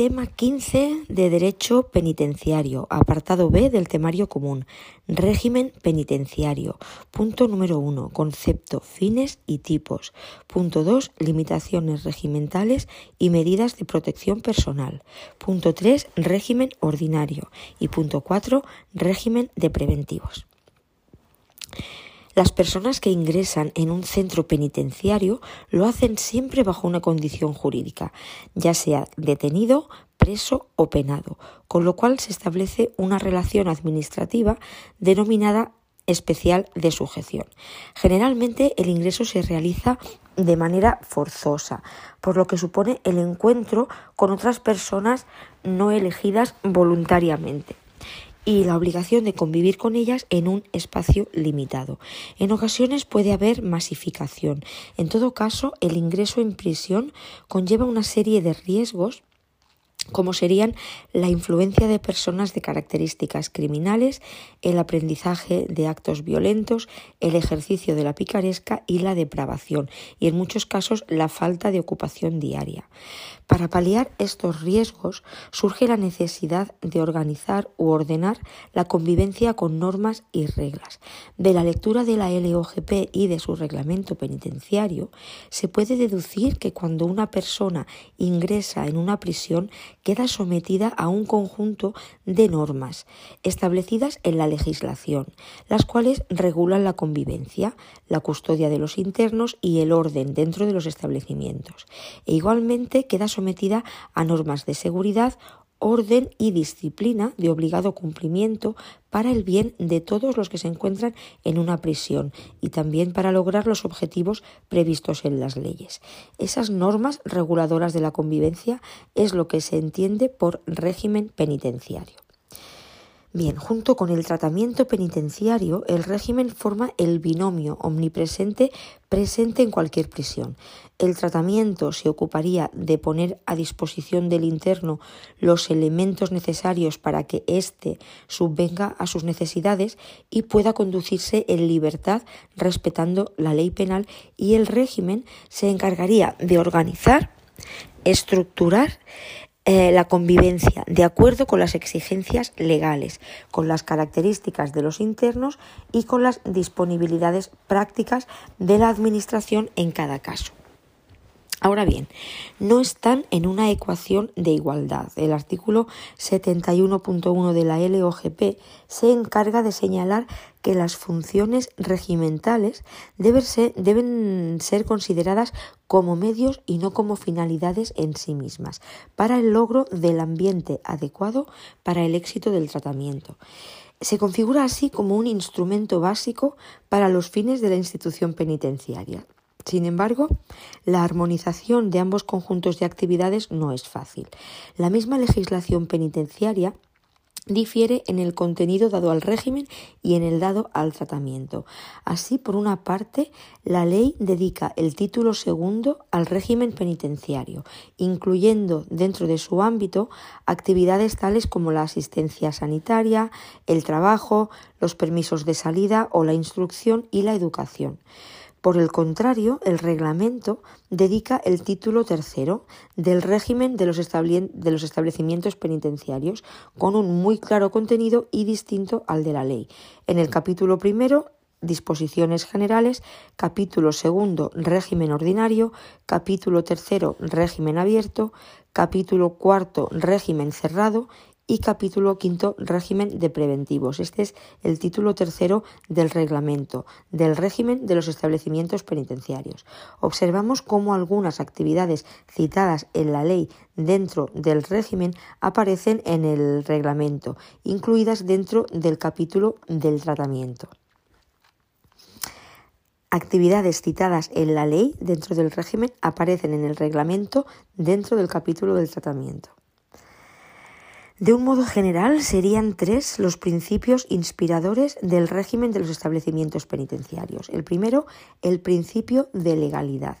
Tema 15 de Derecho Penitenciario, apartado B del temario común, régimen penitenciario. Punto número 1, concepto, fines y tipos. Punto 2, limitaciones regimentales y medidas de protección personal. Punto 3, régimen ordinario. Y punto 4, régimen de preventivos. Las personas que ingresan en un centro penitenciario lo hacen siempre bajo una condición jurídica, ya sea detenido, preso o penado, con lo cual se establece una relación administrativa denominada especial de sujeción. Generalmente el ingreso se realiza de manera forzosa, por lo que supone el encuentro con otras personas no elegidas voluntariamente y la obligación de convivir con ellas en un espacio limitado. En ocasiones puede haber masificación. En todo caso, el ingreso en prisión conlleva una serie de riesgos como serían la influencia de personas de características criminales, el aprendizaje de actos violentos, el ejercicio de la picaresca y la depravación, y en muchos casos la falta de ocupación diaria. Para paliar estos riesgos surge la necesidad de organizar u ordenar la convivencia con normas y reglas. De la lectura de la LOGP y de su reglamento penitenciario se puede deducir que cuando una persona ingresa en una prisión queda sometida a un conjunto de normas establecidas en la legislación, las cuales regulan la convivencia, la custodia de los internos y el orden dentro de los establecimientos. E igualmente queda a normas de seguridad, orden y disciplina de obligado cumplimiento para el bien de todos los que se encuentran en una prisión y también para lograr los objetivos previstos en las leyes. Esas normas reguladoras de la convivencia es lo que se entiende por régimen penitenciario. Bien, junto con el tratamiento penitenciario, el régimen forma el binomio omnipresente presente en cualquier prisión. El tratamiento se ocuparía de poner a disposición del interno los elementos necesarios para que éste subvenga a sus necesidades y pueda conducirse en libertad respetando la ley penal y el régimen se encargaría de organizar, estructurar eh, la convivencia de acuerdo con las exigencias legales, con las características de los internos y con las disponibilidades prácticas de la Administración en cada caso. Ahora bien, no están en una ecuación de igualdad. El artículo 71.1 de la LOGP se encarga de señalar que las funciones regimentales deben ser, deben ser, consideradas como medios y no como finalidades en sí mismas, para el logro del ambiente adecuado para el éxito del tratamiento. Se configura así como un instrumento básico para los fines de la institución penitenciaria. Sin embargo, la armonización de ambos conjuntos de actividades no es fácil. La misma legislación penitenciaria difiere en el contenido dado al régimen y en el dado al tratamiento. Así, por una parte, la ley dedica el título segundo al régimen penitenciario, incluyendo dentro de su ámbito actividades tales como la asistencia sanitaria, el trabajo, los permisos de salida o la instrucción y la educación. Por el contrario, el reglamento dedica el título tercero del régimen de los, establecimientos penitenciarios con un muy claro contenido y distinto al de la ley. En el capítulo primero, disposiciones generales, capítulo segundo, régimen ordinario, capítulo tercero, régimen abierto, capítulo cuarto, régimen cerrado y capítulo quinto régimen de preventivos. Este es el título tercero del reglamento del régimen de los establecimientos penitenciarios. Observamos cómo algunas actividades citadas en la ley dentro del régimen aparecen en el reglamento, incluidas dentro del capítulo del tratamiento actividades citadas en la ley dentro del régimen aparecen en el reglamento dentro del capítulo del tratamiento. De un modo general, serían tres los principios inspiradores del régimen de los establecimientos penitenciarios. El primero, el principio de legalidad,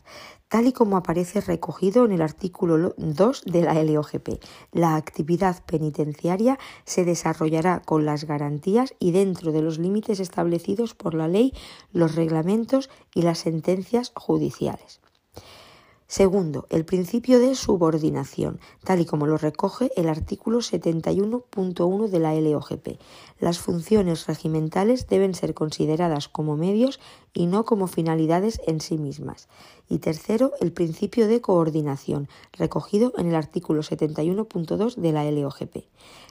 tal y como aparece recogido en el artículo 2 de la LOGP. La actividad penitenciaria se desarrollará con las garantías y dentro de los límites establecidos por la ley, los reglamentos y las sentencias judiciales. Segundo, el principio de subordinación, tal y como lo recoge el artículo 71.1 de la LOGP. Las funciones regimentales deben ser consideradas como medios y no como finalidades en sí mismas. Y tercero, el principio de coordinación, recogido en el artículo 71.2 de la LOGP.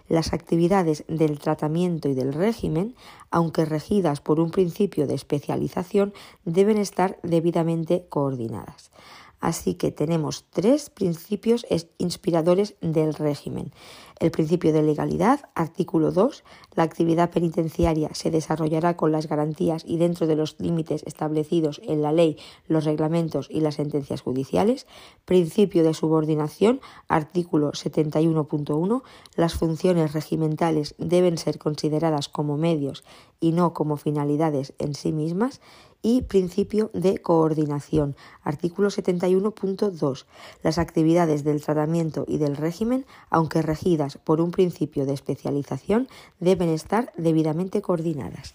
Las actividades del tratamiento y del régimen, aunque regidas por un principio de especialización, deben estar debidamente coordinadas. Así que tenemos tres principios inspiradores del régimen. El principio de legalidad, artículo 2, la actividad penitenciaria se desarrollará con las garantías y dentro de los límites establecidos en la ley, los reglamentos y las sentencias judiciales. Principio de subordinación, artículo 71.1, las funciones regimentales deben ser consideradas como medios y no como finalidades en sí mismas y principio de coordinación. Artículo 71.2. Las actividades del tratamiento y del régimen, aunque regidas por un principio de especialización, deben estar debidamente coordinadas.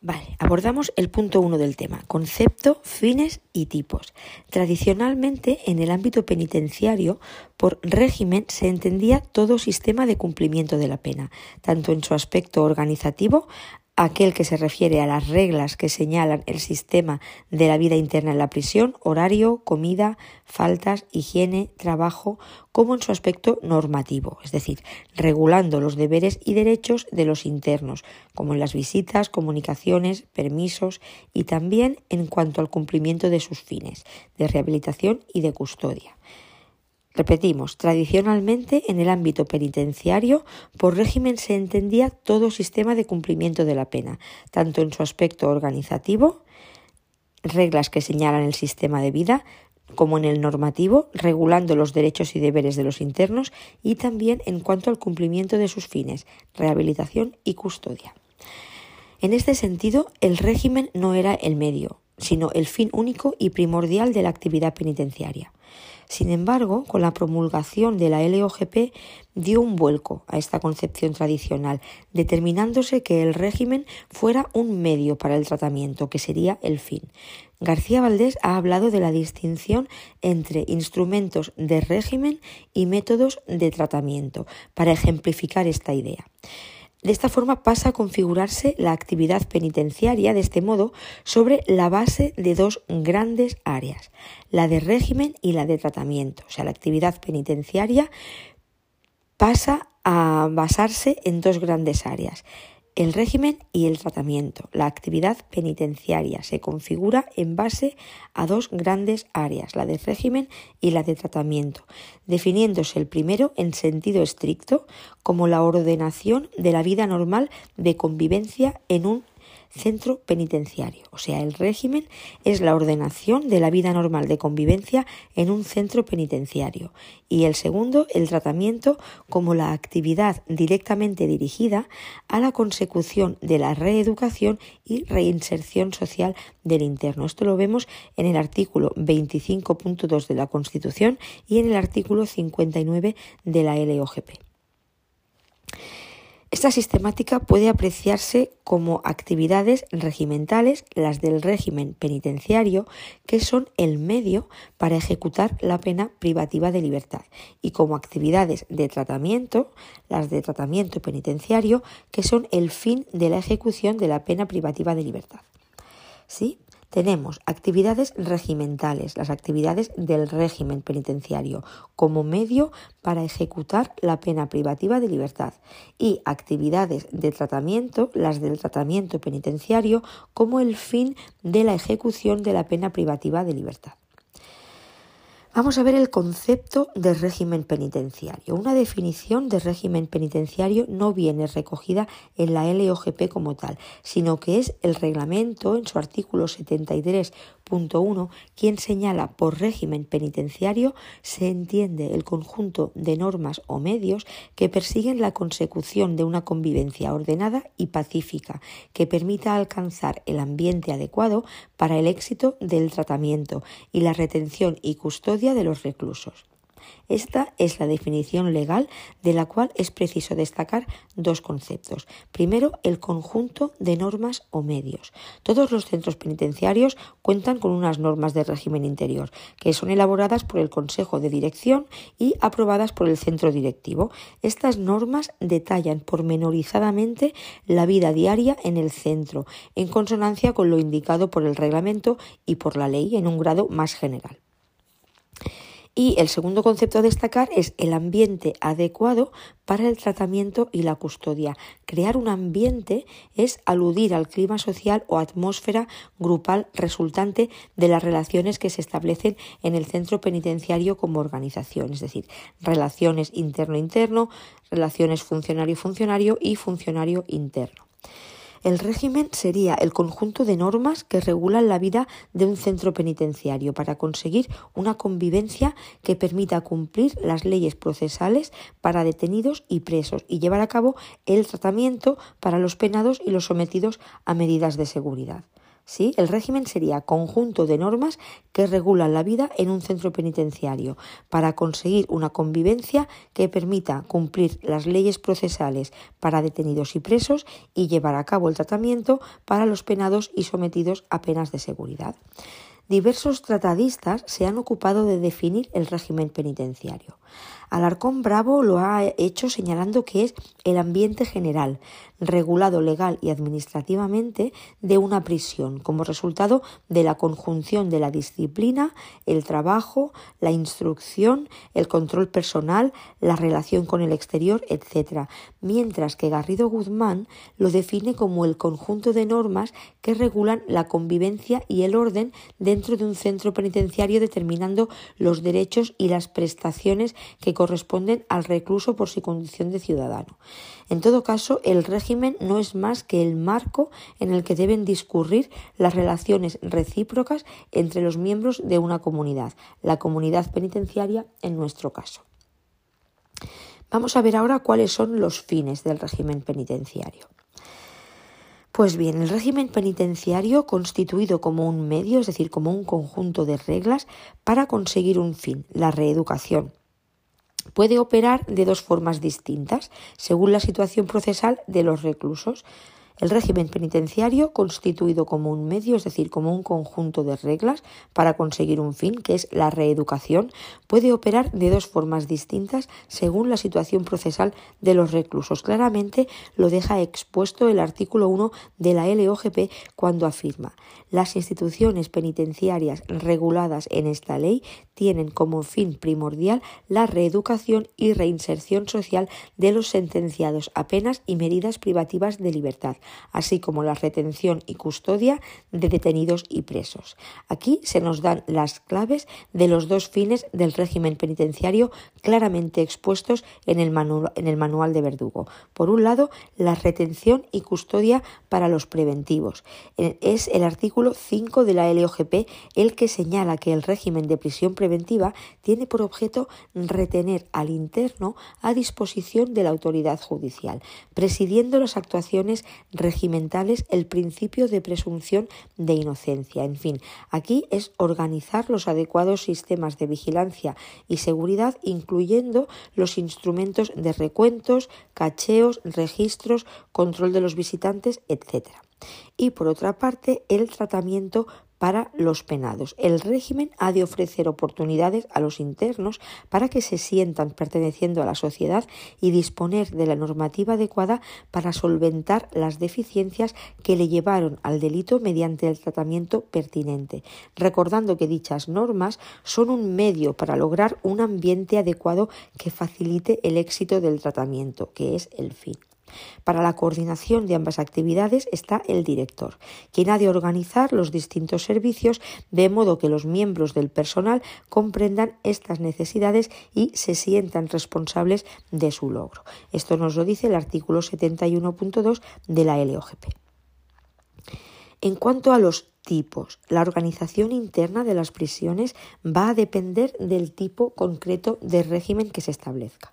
Vale, abordamos el punto 1 del tema, concepto, fines y tipos. Tradicionalmente, en el ámbito penitenciario, por régimen se entendía todo sistema de cumplimiento de la pena, tanto en su aspecto organizativo, aquel que se refiere a las reglas que señalan el sistema de la vida interna en la prisión, horario, comida, faltas, higiene, trabajo, como en su aspecto normativo, es decir, regulando los deberes y derechos de los internos, como en las visitas, comunicaciones, permisos y también en cuanto al cumplimiento de sus fines, de rehabilitación y de custodia. Repetimos, tradicionalmente en el ámbito penitenciario, por régimen se entendía todo sistema de cumplimiento de la pena, tanto en su aspecto organizativo, reglas que señalan el sistema de vida, como en el normativo, regulando los derechos y deberes de los internos y también en cuanto al cumplimiento de sus fines, rehabilitación y custodia. En este sentido, el régimen no era el medio, sino el fin único y primordial de la actividad penitenciaria. Sin embargo, con la promulgación de la LOGP dio un vuelco a esta concepción tradicional, determinándose que el régimen fuera un medio para el tratamiento, que sería el fin. García Valdés ha hablado de la distinción entre instrumentos de régimen y métodos de tratamiento para ejemplificar esta idea. De esta forma pasa a configurarse la actividad penitenciaria de este modo sobre la base de dos grandes áreas, la de régimen y la de tratamiento. O sea, la actividad penitenciaria pasa a basarse en dos grandes áreas, el régimen y el tratamiento. La actividad penitenciaria se configura en base a dos grandes áreas, la de régimen y la de tratamiento, definiéndose el primero en sentido estricto como la ordenación de la vida normal de convivencia en un centro penitenciario. O sea, el régimen es la ordenación de la vida normal de convivencia en un centro penitenciario. Y el segundo, el tratamiento como la actividad directamente dirigida a la consecución de la reeducación y reinserción social del interno. Esto lo vemos en el artículo 25.2 de la Constitución y en el artículo 59 de la LOGP. Esta sistemática puede apreciarse como actividades regimentales, las del régimen penitenciario, que son el medio para ejecutar la pena privativa de libertad, y como actividades de tratamiento, las de tratamiento penitenciario, que son el fin de la ejecución de la pena privativa de libertad. ¿Sí? Tenemos actividades regimentales, las actividades del régimen penitenciario, como medio para ejecutar la pena privativa de libertad, y actividades de tratamiento, las del tratamiento penitenciario, como el fin de la ejecución de la pena privativa de libertad. Vamos a ver el concepto de régimen penitenciario. Una definición de régimen penitenciario no viene recogida en la LOGP como tal, sino que es el reglamento en su artículo 73 Punto 1. Quien señala por régimen penitenciario se entiende el conjunto de normas o medios que persiguen la consecución de una convivencia ordenada y pacífica que permita alcanzar el ambiente adecuado para el éxito del tratamiento y la retención y custodia de los reclusos. Esta es la definición legal de la cual es preciso destacar dos conceptos. Primero, el conjunto de normas o medios. Todos los centros penitenciarios cuentan con unas normas de régimen interior que son elaboradas por el Consejo de Dirección y aprobadas por el centro directivo. Estas normas detallan pormenorizadamente la vida diaria en el centro, en consonancia con lo indicado por el reglamento y por la ley en un grado más general. Y el segundo concepto a destacar es el ambiente adecuado para el tratamiento y la custodia. Crear un ambiente es aludir al clima social o atmósfera grupal resultante de las relaciones que se establecen en el centro penitenciario como organización, es decir, relaciones interno-interno, relaciones funcionario-funcionario y funcionario interno. El régimen sería el conjunto de normas que regulan la vida de un centro penitenciario para conseguir una convivencia que permita cumplir las leyes procesales para detenidos y presos y llevar a cabo el tratamiento para los penados y los sometidos a medidas de seguridad. ¿Sí? El régimen sería conjunto de normas que regulan la vida en un centro penitenciario para conseguir una convivencia que permita cumplir las leyes procesales para detenidos y presos y llevar a cabo el tratamiento para los penados y sometidos a penas de seguridad. Diversos tratadistas se han ocupado de definir el régimen penitenciario. Alarcón Bravo lo ha hecho señalando que es el ambiente general, regulado legal y administrativamente de una prisión, como resultado de la conjunción de la disciplina, el trabajo, la instrucción, el control personal, la relación con el exterior, etc. Mientras que Garrido Guzmán lo define como el conjunto de normas que regulan la convivencia y el orden dentro de un centro penitenciario determinando los derechos y las prestaciones que corresponden al recluso por su condición de ciudadano. En todo caso, el régimen no es más que el marco en el que deben discurrir las relaciones recíprocas entre los miembros de una comunidad, la comunidad penitenciaria en nuestro caso. Vamos a ver ahora cuáles son los fines del régimen penitenciario. Pues bien, el régimen penitenciario constituido como un medio, es decir, como un conjunto de reglas para conseguir un fin, la reeducación, puede operar de dos formas distintas, según la situación procesal de los reclusos. El régimen penitenciario, constituido como un medio, es decir, como un conjunto de reglas para conseguir un fin, que es la reeducación, puede operar de dos formas distintas según la situación procesal de los reclusos. Claramente lo deja expuesto el artículo 1 de la LOGP cuando afirma las instituciones penitenciarias reguladas en esta ley tienen como fin primordial la reeducación y reinserción social de los sentenciados a penas y medidas privativas de libertad así como la retención y custodia de detenidos y presos. Aquí se nos dan las claves de los dos fines del régimen penitenciario claramente expuestos en el, manual, de Verdugo. Por un lado, la retención y custodia para los preventivos. Es el artículo 5 de la LOGP el que señala que el régimen de prisión preventiva tiene por objeto retener al interno a disposición de la autoridad judicial, presidiendo las actuaciones regimentales el principio de presunción de inocencia. En fin, aquí es organizar los adecuados sistemas de vigilancia y seguridad, incluyendo los instrumentos de recuentos, cacheos, registros, control de los visitantes, etc. Y por otra parte, el tratamiento para los penados. El régimen ha de ofrecer oportunidades a los internos para que se sientan perteneciendo a la sociedad y disponer de la normativa adecuada para solventar las deficiencias que le llevaron al delito mediante el tratamiento pertinente, recordando que dichas normas son un medio para lograr un ambiente adecuado que facilite el éxito del tratamiento, que es el fin. Para la coordinación de ambas actividades está el director, quien ha de organizar los distintos servicios de modo que los miembros del personal comprendan estas necesidades y se sientan responsables de su logro. Esto nos lo dice el artículo 71.2 de la LOGP. En cuanto a los tipos. La organización interna de las prisiones va a depender del tipo concreto de régimen que se establezca.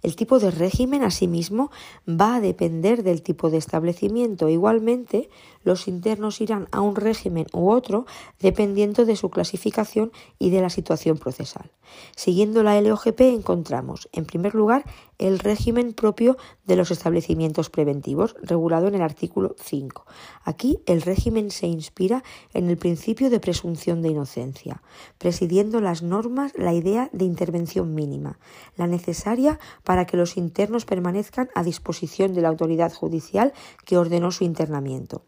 El tipo de régimen, asimismo, va a depender del tipo de establecimiento. Igualmente, los internos irán a un régimen u otro dependiendo de su clasificación y de la situación procesal. Siguiendo la LOGP encontramos, en primer lugar, el régimen propio de los establecimientos preventivos, regulado en el artículo 5. Aquí el régimen se inspira en el principio de presunción de inocencia, presidiendo las normas la idea de intervención mínima, la necesaria para que los internos permanezcan a disposición de la autoridad judicial que ordenó su internamiento.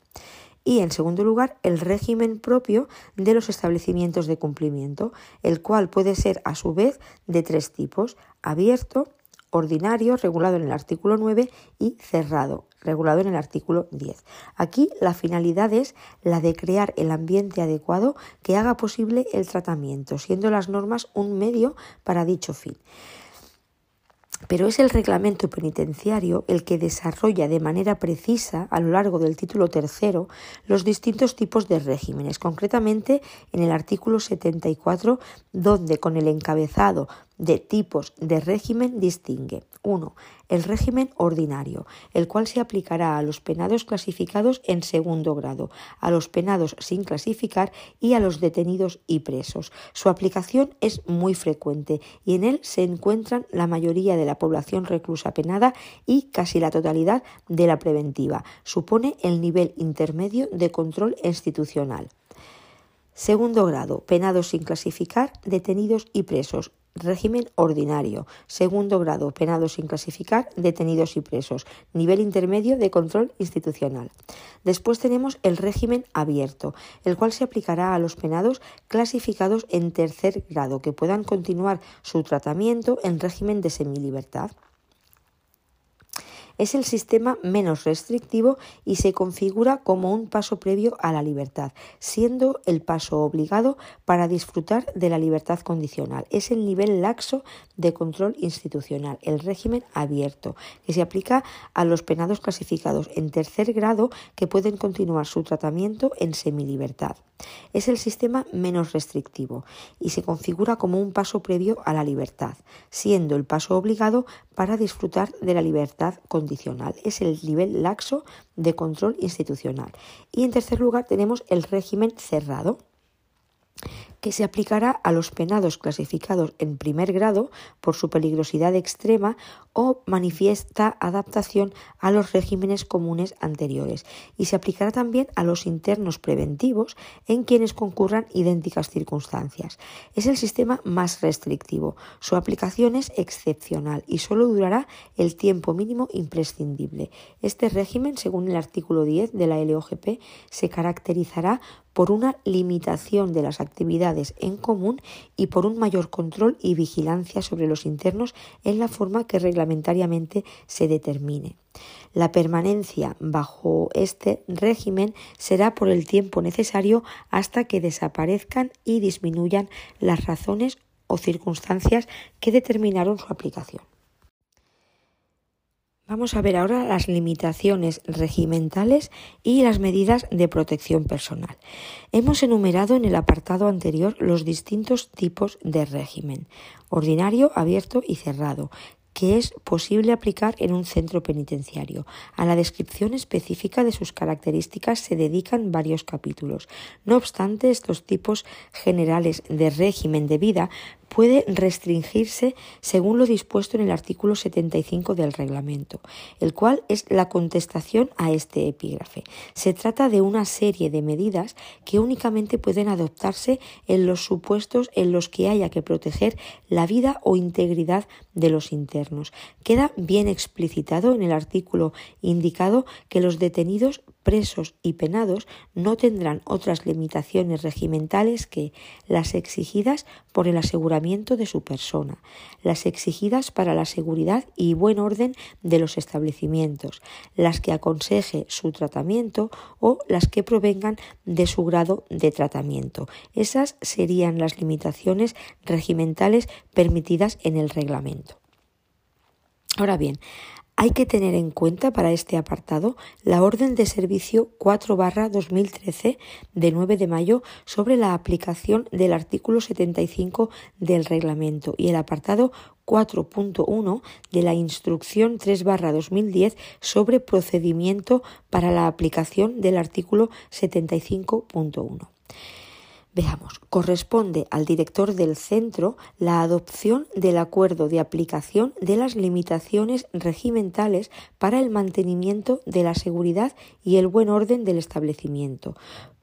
Y, en segundo lugar, el régimen propio de los establecimientos de cumplimiento, el cual puede ser a su vez de tres tipos, abierto, ordinario, regulado en el artículo 9, y cerrado, regulado en el artículo 10. Aquí la finalidad es la de crear el ambiente adecuado que haga posible el tratamiento, siendo las normas un medio para dicho fin pero es el reglamento penitenciario el que desarrolla de manera precisa a lo largo del título tercero los distintos tipos de regímenes, concretamente en el artículo 74, donde con el encabezado de tipos de régimen distingue 1. El régimen ordinario, el cual se aplicará a los penados clasificados en segundo grado, a los penados sin clasificar y a los detenidos y presos. Su aplicación es muy frecuente y en él se encuentran la mayoría de la población reclusa penada y casi la totalidad de la preventiva. Supone el nivel intermedio de control institucional. Segundo grado, penados sin clasificar, detenidos y presos. Régimen ordinario. Segundo grado, penados sin clasificar, detenidos y presos. Nivel intermedio de control institucional. Después tenemos el régimen abierto, el cual se aplicará a los penados clasificados en tercer grado, que puedan continuar su tratamiento en régimen de semilibertad es el sistema menos restrictivo y se configura como un paso previo a la libertad, siendo el paso obligado para disfrutar de la libertad condicional. Es el nivel laxo de control institucional, el régimen abierto, que se aplica a los penados clasificados en tercer grado que pueden continuar su tratamiento en semilibertad. Es el sistema menos restrictivo y se configura como un paso previo a la libertad, siendo el paso obligado para disfrutar de la libertad condicional. Es el nivel laxo de control institucional. Y en tercer lugar tenemos el régimen cerrado que se aplicará a los penados clasificados en primer grado por su peligrosidad extrema o manifiesta adaptación a los regímenes comunes anteriores y se aplicará también a los internos preventivos en quienes concurran idénticas circunstancias. Es el sistema más restrictivo. Su aplicación es excepcional y solo durará el tiempo mínimo imprescindible. Este régimen, según el artículo 10 de la LOGP, se caracterizará por una limitación de las actividades en común y por un mayor control y vigilancia sobre los internos en la forma que reglamentariamente se determine. La permanencia bajo este régimen será por el tiempo necesario hasta que desaparezcan y disminuyan las razones o circunstancias que determinaron su aplicación. Vamos a ver ahora las limitaciones regimentales y las medidas de protección personal. Hemos enumerado en el apartado anterior los distintos tipos de régimen, ordinario, abierto y cerrado, que es posible aplicar en un centro penitenciario. A la descripción específica de sus características se dedican varios capítulos. No obstante, estos tipos generales de régimen de vida puede restringirse según lo dispuesto en el artículo 75 del reglamento, el cual es la contestación a este epígrafe. Se trata de una serie de medidas que únicamente pueden adoptarse en los supuestos en los que haya que proteger la vida o integridad de los internos. Queda bien explicitado en el artículo indicado que los detenidos presos y penados no tendrán otras limitaciones regimentales que las exigidas por el aseguramiento de su persona, las exigidas para la seguridad y buen orden de los establecimientos, las que aconseje su tratamiento o las que provengan de su grado de tratamiento. Esas serían las limitaciones regimentales permitidas en el reglamento. Ahora bien, Hay que tener en cuenta para este apartado la Orden de Servicio 4 2013 de 9 de mayo sobre la aplicación del artículo 75 del reglamento y el apartado 4.1 de la Instrucción 3 2010 sobre procedimiento para la aplicación del artículo 75.1. Veamos, corresponde al director del centro la adopción del acuerdo de aplicación de las limitaciones regimentales para el mantenimiento de la seguridad y el buen orden del establecimiento,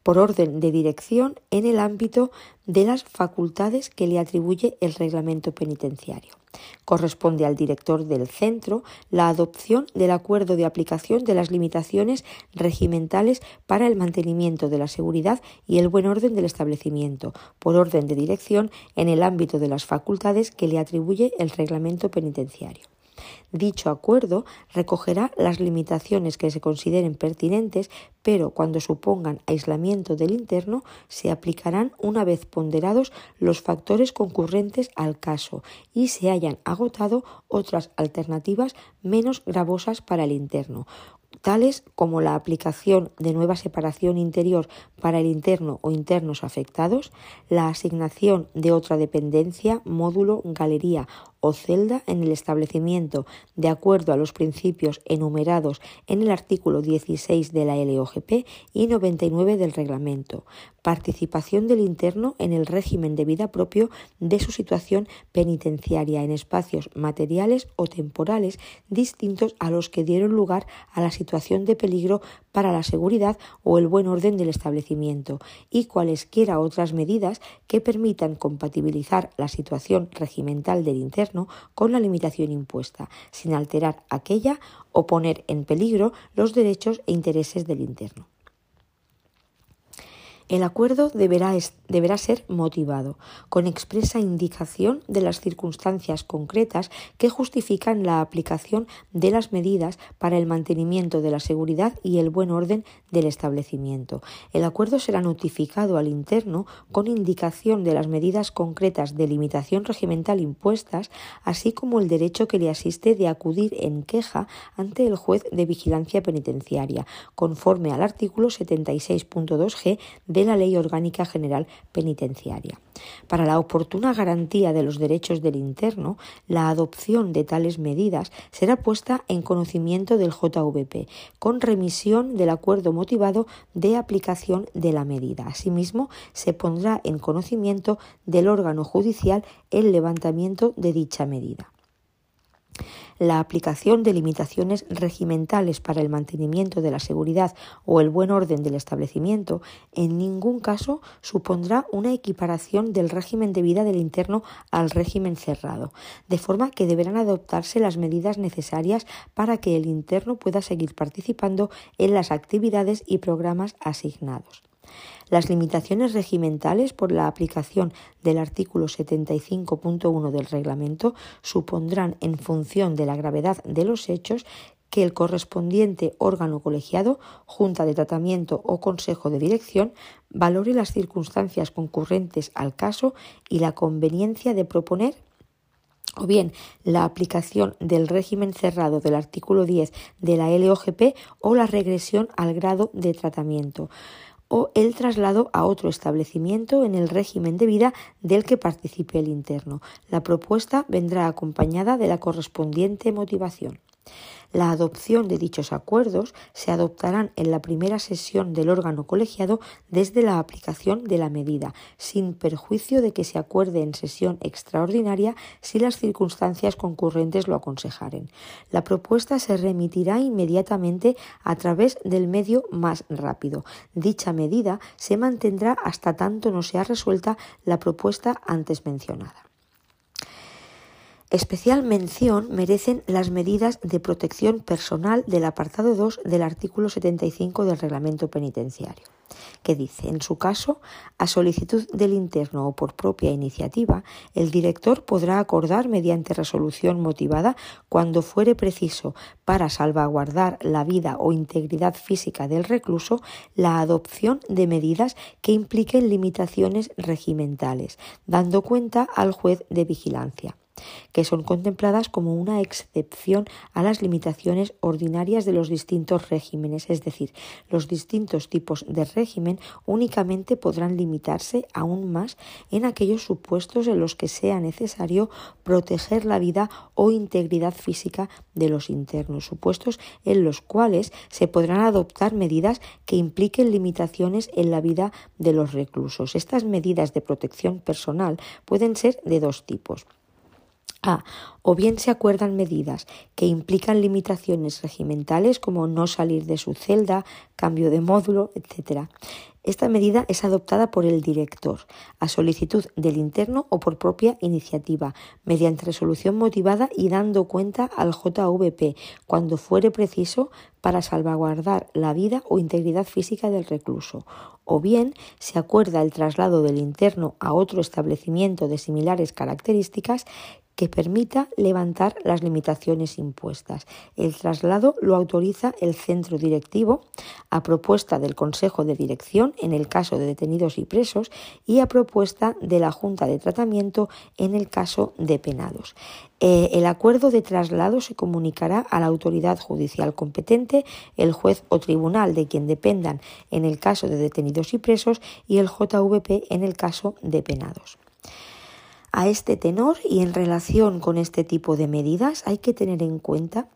por orden de dirección en el ámbito de las facultades que le atribuye el reglamento penitenciario. Corresponde al director del centro la adopción del acuerdo de aplicación de las limitaciones regimentales para el mantenimiento de la seguridad y el buen orden del establecimiento, por orden de dirección en el ámbito de las facultades que le atribuye el reglamento penitenciario. Dicho acuerdo recogerá las limitaciones que se consideren pertinentes, pero cuando supongan aislamiento del interno se aplicarán una vez ponderados los factores concurrentes al caso y se hayan agotado otras alternativas menos gravosas para el interno, tales como la aplicación de nueva separación interior para el interno o internos afectados, la asignación de otra dependencia, módulo, galería o celda en el establecimiento de acuerdo a los principios enumerados en el artículo 16 de la LOGP y 99 del reglamento, participación del interno en el régimen de vida propio de su situación penitenciaria en espacios materiales o temporales distintos a los que dieron lugar a la situación de peligro para la seguridad o el buen orden del establecimiento y cualesquiera otras medidas que permitan compatibilizar la situación regimental del interno con la limitación impuesta, sin alterar aquella o poner en peligro los derechos e intereses del interno. El acuerdo deberá, deberá, ser motivado, con expresa indicación de las circunstancias concretas que justifican la aplicación de las medidas para el mantenimiento de la seguridad y el buen orden del establecimiento. El acuerdo será notificado al interno con indicación de las medidas concretas de limitación regimental impuestas, así como el derecho que le asiste de acudir en queja ante el juez de vigilancia penitenciaria, conforme al artículo 76.2g de la Ley Orgánica General Penitenciaria. Para la oportuna garantía de los derechos del interno, la adopción de tales medidas será puesta en conocimiento del JVP, con remisión del acuerdo motivado de aplicación de la medida. Asimismo, se pondrá en conocimiento del órgano judicial el levantamiento de dicha medida la aplicación de limitaciones regimentales para el mantenimiento de la seguridad o el buen orden del establecimiento en ningún caso supondrá una equiparación del régimen de vida del interno al régimen cerrado, de forma que deberán adoptarse las medidas necesarias para que el interno pueda seguir participando en las actividades y programas asignados. Las limitaciones regimentales por la aplicación del artículo 75.1 del reglamento supondrán, en función de la gravedad de los hechos, que el correspondiente órgano colegiado, junta de tratamiento o consejo de dirección valore las circunstancias concurrentes al caso y la conveniencia de proponer o bien la aplicación del régimen cerrado del artículo 10 de la LOGP o la regresión al grado de tratamiento o el traslado a otro establecimiento en el régimen de vida del que participe el interno. La propuesta vendrá acompañada de la correspondiente motivación. La adopción de dichos acuerdos se adoptarán en la primera sesión del órgano colegiado desde la aplicación de la medida, sin perjuicio de que se acuerde en sesión extraordinaria si las circunstancias concurrentes lo aconsejaren. La propuesta se remitirá inmediatamente a través del medio más rápido. Dicha medida se mantendrá hasta tanto no sea resuelta la propuesta antes mencionada. Especial mención merecen las medidas de protección personal del apartado 2 del artículo 75 del reglamento penitenciario, que dice, en su caso, a solicitud del interno o por propia iniciativa, el director podrá acordar mediante resolución motivada cuando fuere preciso para salvaguardar la vida o integridad física del recluso la adopción de medidas que impliquen limitaciones regimentales, dando cuenta al juez de vigilancia. Que son contempladas como una excepción a las limitaciones ordinarias de los distintos regímenes, es decir, los distintos tipos de régimen únicamente podrán limitarse aún más en aquellos supuestos en los que sea necesario proteger la vida o integridad física de los internos, supuestos en los cuales se podrán adoptar medidas que impliquen limitaciones en la vida de los reclusos. Estas medidas de protección personal pueden ser de dos tipos. A. O bien se acuerdan medidas que implican limitaciones regimentales como no salir de su celda, cambio de módulo, etc. Esta medida es adoptada por el director, a solicitud del interno o por propia iniciativa, mediante resolución motivada y dando cuenta al JVP cuando fuere preciso para salvaguardar la vida o integridad física del recluso, o bien se acuerda el traslado del interno a otro establecimiento de similares características que permita levantar las limitaciones impuestas. El traslado lo autoriza el centro directivo a propuesta del Consejo de Dirección en el caso de detenidos y presos y a propuesta de la Junta de Tratamiento en el caso de penados. Eh, el acuerdo de traslado se comunicará a la autoridad judicial competente, el juez o tribunal de quien dependan en el caso de detenidos y presos y el JVP en el caso de penados. A este tenor y en relación con este tipo de medidas hay que tener en cuenta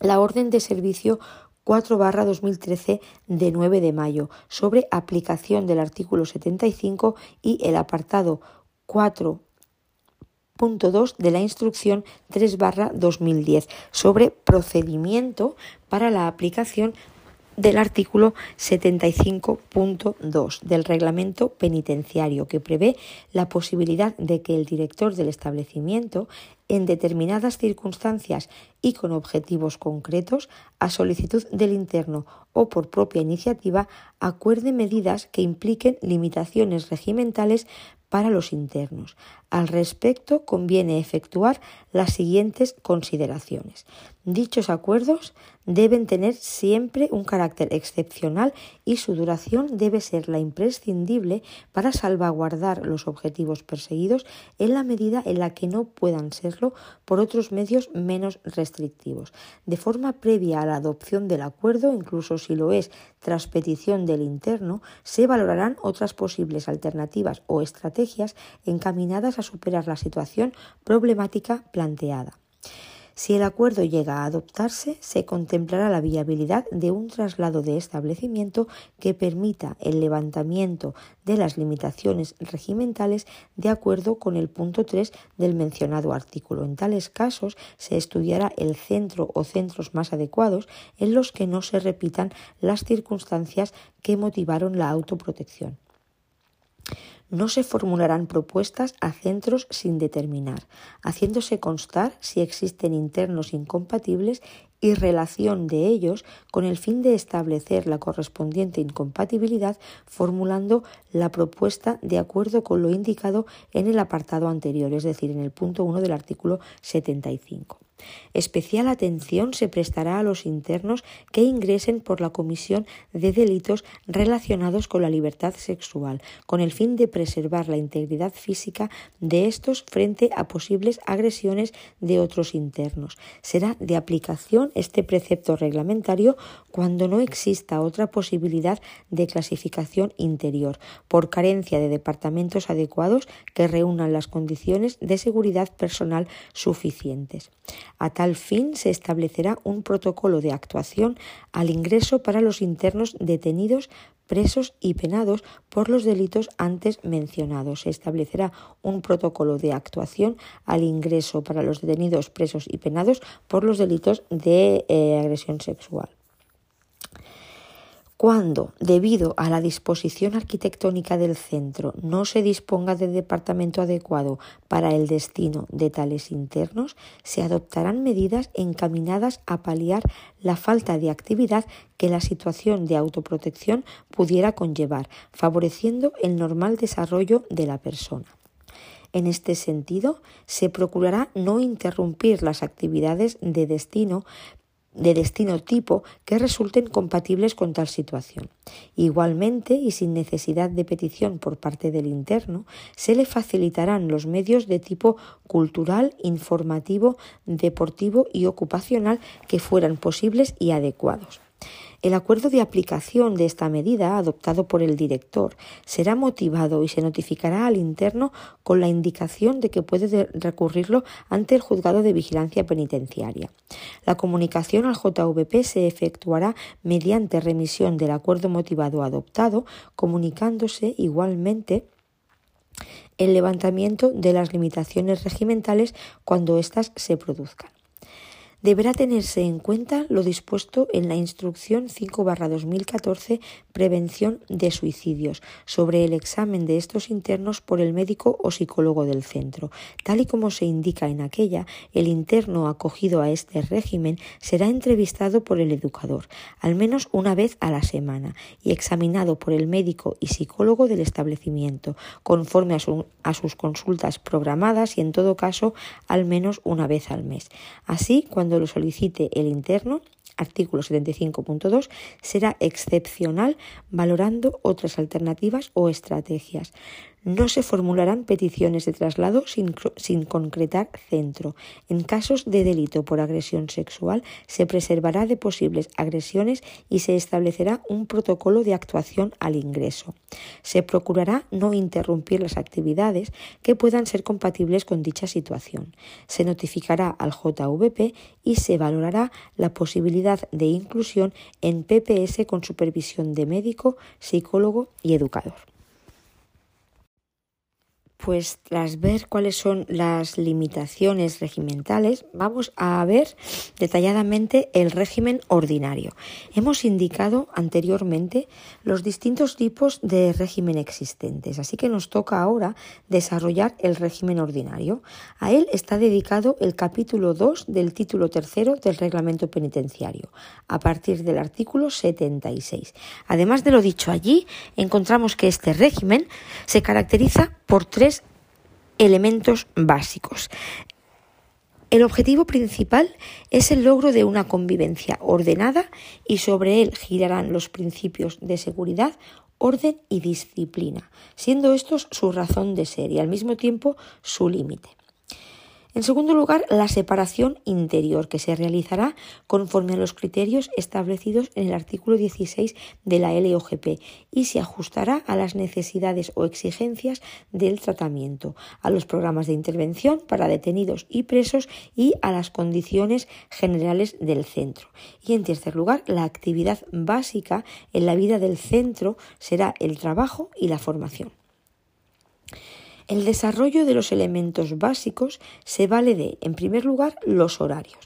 la orden de servicio 4 2013 de 9 de mayo sobre aplicación del artículo 75 y el apartado 4.2 de la instrucción 3 2010 sobre procedimiento para la aplicación del artículo 75.2 del reglamento penitenciario que prevé la posibilidad de que el director del establecimiento en determinadas circunstancias y con objetivos concretos, a solicitud del interno o por propia iniciativa, acuerde medidas que impliquen limitaciones regimentales para los internos. Al respecto, conviene efectuar las siguientes consideraciones. Dichos acuerdos deben tener siempre un carácter excepcional y su duración debe ser la imprescindible para salvaguardar los objetivos perseguidos en la medida en la que no puedan por otros medios menos restrictivos. De forma previa a la adopción del acuerdo, incluso si lo es tras petición del interno, se valorarán otras posibles alternativas o estrategias encaminadas a superar la situación problemática planteada. Si el acuerdo llega a adoptarse, se contemplará la viabilidad de un traslado de establecimiento que permita el levantamiento de las limitaciones regimentales de acuerdo con el punto 3 del mencionado artículo. En tales casos, se estudiará el centro o centros más adecuados en los que no se repitan las circunstancias que motivaron la autoprotección no se formularán propuestas a centros sin determinar, haciéndose constar si existen internos incompatibles y relación de ellos con el fin de establecer la correspondiente incompatibilidad formulando la propuesta de acuerdo con lo indicado en el apartado anterior, es decir, en el punto 1 del artículo 75. Especial atención se prestará a los internos que ingresen por la comisión de delitos relacionados con la libertad sexual, con el fin de preservar la integridad física de estos frente a posibles agresiones de otros internos. Será de aplicación este precepto reglamentario cuando no exista otra posibilidad de clasificación interior, por carencia de departamentos adecuados que reúnan las condiciones de seguridad personal suficientes. A tal fin se establecerá un protocolo de actuación al ingreso para los internos detenidos, presos y penados por los delitos antes mencionados. Se establecerá un protocolo de actuación al ingreso para los detenidos, presos y penados por los delitos de eh, agresión sexual. Cuando, debido a la disposición arquitectónica del centro, no se disponga de departamento adecuado para el destino de tales internos, se adoptarán medidas encaminadas a paliar la falta de actividad que la situación de autoprotección pudiera conllevar, favoreciendo el normal desarrollo de la persona. En este sentido, se procurará no interrumpir las actividades de destino de destino tipo que resulten compatibles con tal situación. Igualmente, y sin necesidad de petición por parte del interno, se le facilitarán los medios de tipo cultural, informativo, deportivo y ocupacional que fueran posibles y adecuados. El acuerdo de aplicación de esta medida, adoptado por el director, será motivado y se notificará al interno con la indicación de que puede recurrirlo ante el juzgado de vigilancia penitenciaria. La comunicación al JVP se efectuará mediante remisión del acuerdo motivado adoptado, comunicándose igualmente el levantamiento de las limitaciones regimentales cuando éstas se produzcan deberá tenerse en cuenta lo dispuesto en la Instrucción 5-2014 Prevención de Suicidios sobre el examen de estos internos por el médico o psicólogo del centro. Tal y como se indica en aquella, el interno acogido a este régimen será entrevistado por el educador, al menos una vez a la semana, y examinado por el médico y psicólogo del establecimiento, conforme a, sus consultas programadas y en todo caso al menos una vez al mes. Así, cuando lo solicite el interno, artículo 75.2, será excepcional valorando otras alternativas o estrategias. No se formularán peticiones de traslado sin, concretar centro. En casos de delito por agresión sexual se preservará de posibles agresiones y se establecerá un protocolo de actuación al ingreso. Se procurará no interrumpir las actividades que puedan ser compatibles con dicha situación. Se notificará al JVP y se valorará la posibilidad de inclusión en PPS con supervisión de médico, psicólogo y educador pues tras ver cuáles son las limitaciones regimentales, vamos a ver detalladamente el régimen ordinario. Hemos indicado anteriormente los distintos tipos de régimen existentes, así que nos toca ahora desarrollar el régimen ordinario. A él está dedicado el capítulo 2 del título tercero del reglamento penitenciario, a partir del artículo 76. Además de lo dicho allí, encontramos que este régimen se caracteriza por tres elementos básicos. El objetivo principal es el logro de una convivencia ordenada y sobre él girarán los principios de seguridad, orden y disciplina, siendo estos su razón de ser y al mismo tiempo su límite. En segundo lugar, la separación interior, que se realizará conforme a los criterios establecidos en el artículo 16 de la LOGP y se ajustará a las necesidades o exigencias del tratamiento, a los programas de intervención para detenidos y presos y a las condiciones generales del centro. Y en tercer lugar, la actividad básica en la vida del centro será el trabajo y la formación. El desarrollo de los elementos básicos se vale de, en primer lugar, los horarios.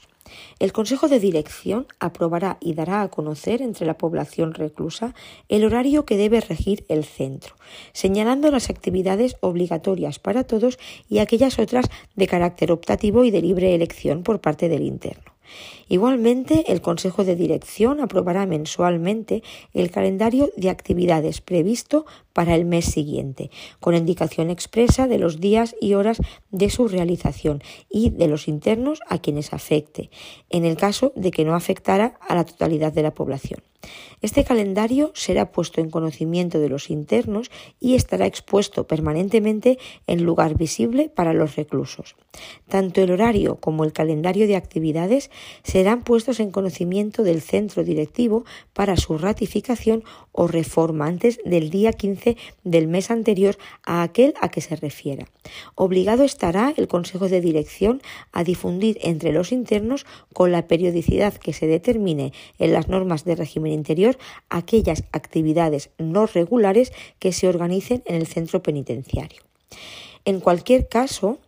El Consejo de Dirección aprobará y dará a conocer entre la población reclusa el horario que debe regir el centro, señalando las actividades obligatorias para todos y aquellas otras de carácter optativo y de libre elección por parte del interno. Igualmente, el Consejo de Dirección aprobará mensualmente el calendario de actividades previsto para el mes siguiente, con indicación expresa de los días y horas de su realización y de los internos a quienes afecte, en el caso de que no afectara a la totalidad de la población. Este calendario será puesto en conocimiento de los internos y estará expuesto permanentemente en lugar visible para los reclusos. Tanto el horario como el calendario de actividades serán puestos en conocimiento del centro directivo para su ratificación o reforma antes del día 15 del mes anterior a aquel a que se refiera. Obligado estará el Consejo de Dirección a difundir entre los internos con la periodicidad que se determine en las normas de régimen interior aquellas actividades no regulares que se organicen en el centro penitenciario. En cualquier caso,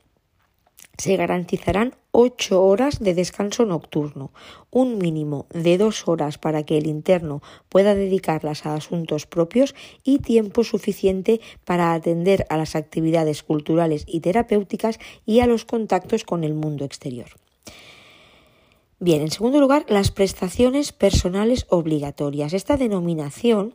se garantizarán ocho horas de descanso nocturno, un mínimo de dos horas para que el interno pueda dedicarlas a asuntos propios y tiempo suficiente para atender a las actividades culturales y terapéuticas y a los contactos con el mundo exterior. Bien, en segundo lugar, las prestaciones personales obligatorias. Esta denominación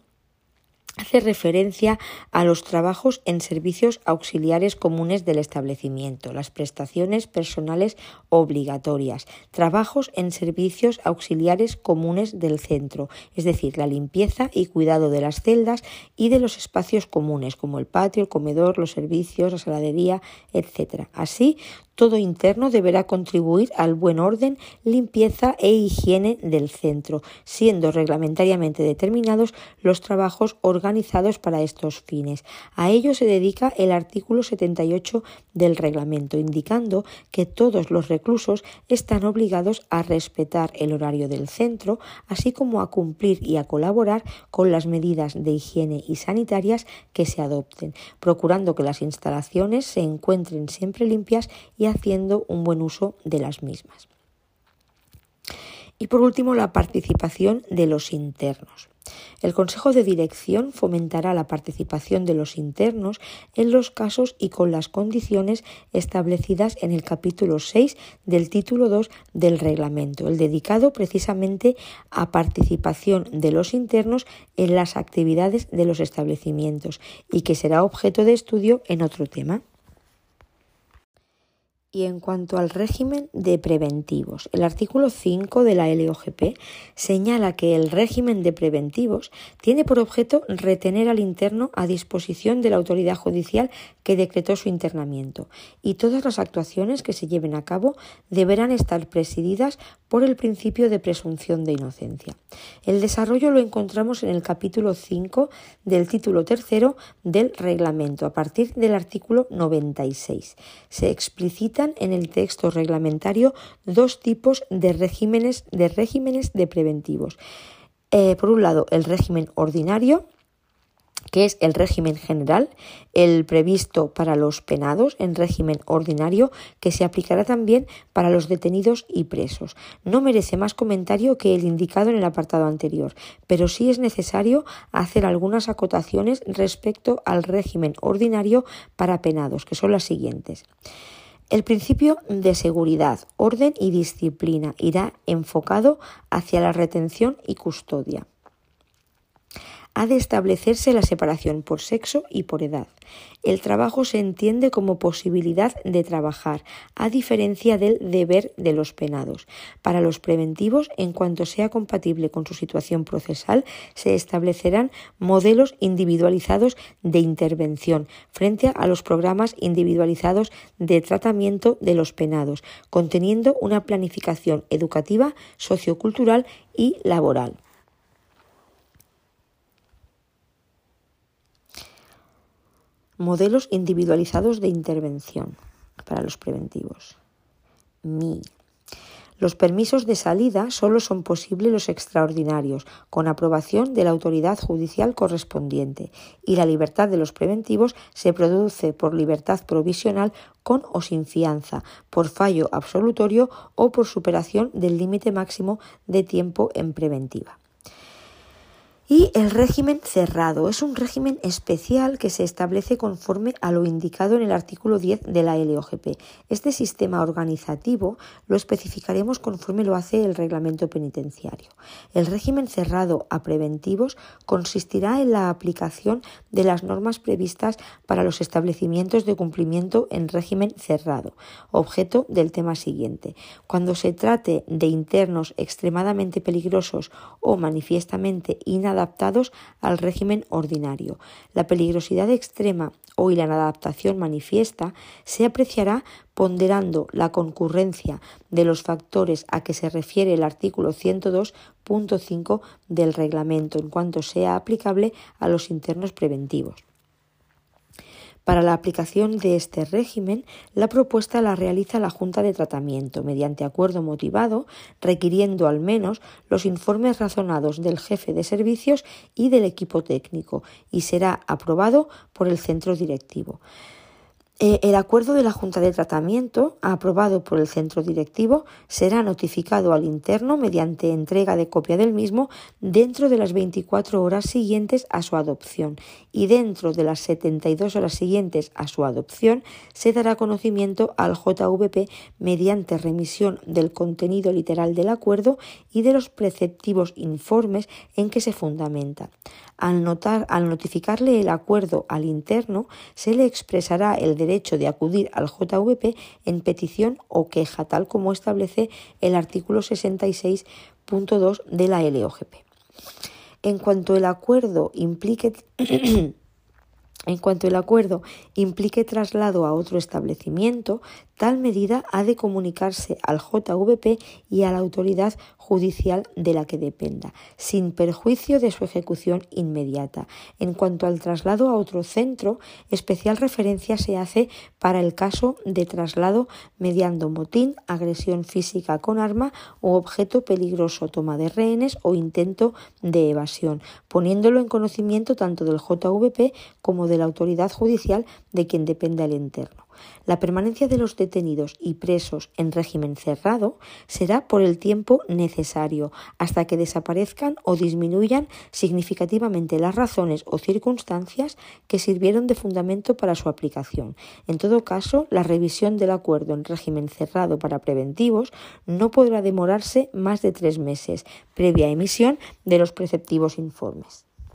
hace referencia a los trabajos en servicios auxiliares comunes del establecimiento, las prestaciones personales obligatorias, trabajos en servicios auxiliares comunes del centro, es decir, la limpieza y cuidado de las celdas y de los espacios comunes, como el patio, el comedor, los servicios, la saladería, etc. Así, todo interno deberá contribuir al buen orden, limpieza e higiene del centro, siendo reglamentariamente determinados los trabajos organizados para estos fines. A ello se dedica el artículo 78 del reglamento, indicando que todos los reclusos están obligados a respetar el horario del centro, así como a cumplir y a colaborar con las medidas de higiene y sanitarias que se adopten, procurando que las instalaciones se encuentren siempre limpias y haciendo un buen uso de las mismas. Y por último, la participación de los internos. El Consejo de Dirección fomentará la participación de los internos en los casos y con las condiciones establecidas en el capítulo 6 del título 2 del reglamento, el dedicado precisamente a participación de los internos en las actividades de los establecimientos y que será objeto de estudio en otro tema. Y en cuanto al régimen de preventivos, el artículo 5 de la LOGP señala que el régimen de preventivos tiene por objeto retener al interno a disposición de la autoridad judicial que decretó su internamiento y todas las actuaciones que se lleven a cabo deberán estar presididas por el principio de presunción de inocencia. El desarrollo lo encontramos en el capítulo 5 del título tercero del reglamento a partir del artículo 96. Se explicita en el texto reglamentario dos tipos de regímenes de, regímenes de preventivos. Eh, por un lado, el régimen ordinario, que es el régimen general, el previsto para los penados en régimen ordinario, que se aplicará también para los detenidos y presos. No merece más comentario que el indicado en el apartado anterior, pero sí es necesario hacer algunas acotaciones respecto al régimen ordinario para penados, que son las siguientes. El principio de seguridad, orden y disciplina irá enfocado hacia la retención y custodia ha de establecerse la separación por sexo y por edad. El trabajo se entiende como posibilidad de trabajar, a diferencia del deber de los penados. Para los preventivos, en cuanto sea compatible con su situación procesal, se establecerán modelos individualizados de intervención frente a los programas individualizados de tratamiento de los penados, conteniendo una planificación educativa, sociocultural y laboral. Modelos individualizados de intervención para los preventivos. Mi. Los permisos de salida solo son posibles los extraordinarios, con aprobación de la autoridad judicial correspondiente, y la libertad de los preventivos se produce por libertad provisional con o sin fianza, por fallo absolutorio o por superación del límite máximo de tiempo en preventiva. Y el régimen cerrado es un régimen especial que se establece conforme a lo indicado en el artículo 10 de la LOGP. Este sistema organizativo lo especificaremos conforme lo hace el reglamento penitenciario. El régimen cerrado a preventivos consistirá en la aplicación de las normas previstas para los establecimientos de cumplimiento en régimen cerrado, objeto del tema siguiente. Cuando se trate de internos extremadamente peligrosos o manifiestamente adaptados al régimen ordinario. La peligrosidad extrema o la inadaptación manifiesta se apreciará ponderando la concurrencia de los factores a que se refiere el artículo 102.5 del reglamento en cuanto sea aplicable a los internos preventivos. Para la aplicación de este régimen, la propuesta la realiza la Junta de Tratamiento mediante acuerdo motivado, requiriendo al menos los informes razonados del jefe de servicios y del equipo técnico, y será aprobado por el centro directivo. Eh, el acuerdo de la Junta de Tratamiento, aprobado por el centro directivo, será notificado al interno mediante entrega de copia del mismo dentro de las 24 horas siguientes a su adopción y dentro de las 72 horas siguientes a su adopción se dará conocimiento al JVP mediante remisión del contenido literal del acuerdo y de los preceptivos informes en que se fundamenta. Al, notar, al notificarle el acuerdo al interno, se le expresará el derecho de acudir al JVP en petición o queja, tal como establece el artículo 66.2 de la LOGP. En cuanto el acuerdo implique En cuanto el acuerdo implique traslado a otro establecimiento, tal medida ha de comunicarse al JVP y a la autoridad judicial de la que dependa, sin perjuicio de su ejecución inmediata. En cuanto al traslado a otro centro, especial referencia se hace para el caso de traslado mediando motín, agresión física con arma o objeto peligroso, toma de rehenes o intento de evasión, poniéndolo en conocimiento tanto del JVP como de la autoridad judicial de quien dependa el interno. La permanencia de los detenidos y presos en régimen cerrado será por el tiempo necesario hasta que desaparezcan o disminuyan significativamente las razones o circunstancias que sirvieron de fundamento para su aplicación. En todo caso, la revisión del acuerdo en régimen cerrado para preventivos no podrá demorarse más de tres meses, previa emisión de los preceptivos informes.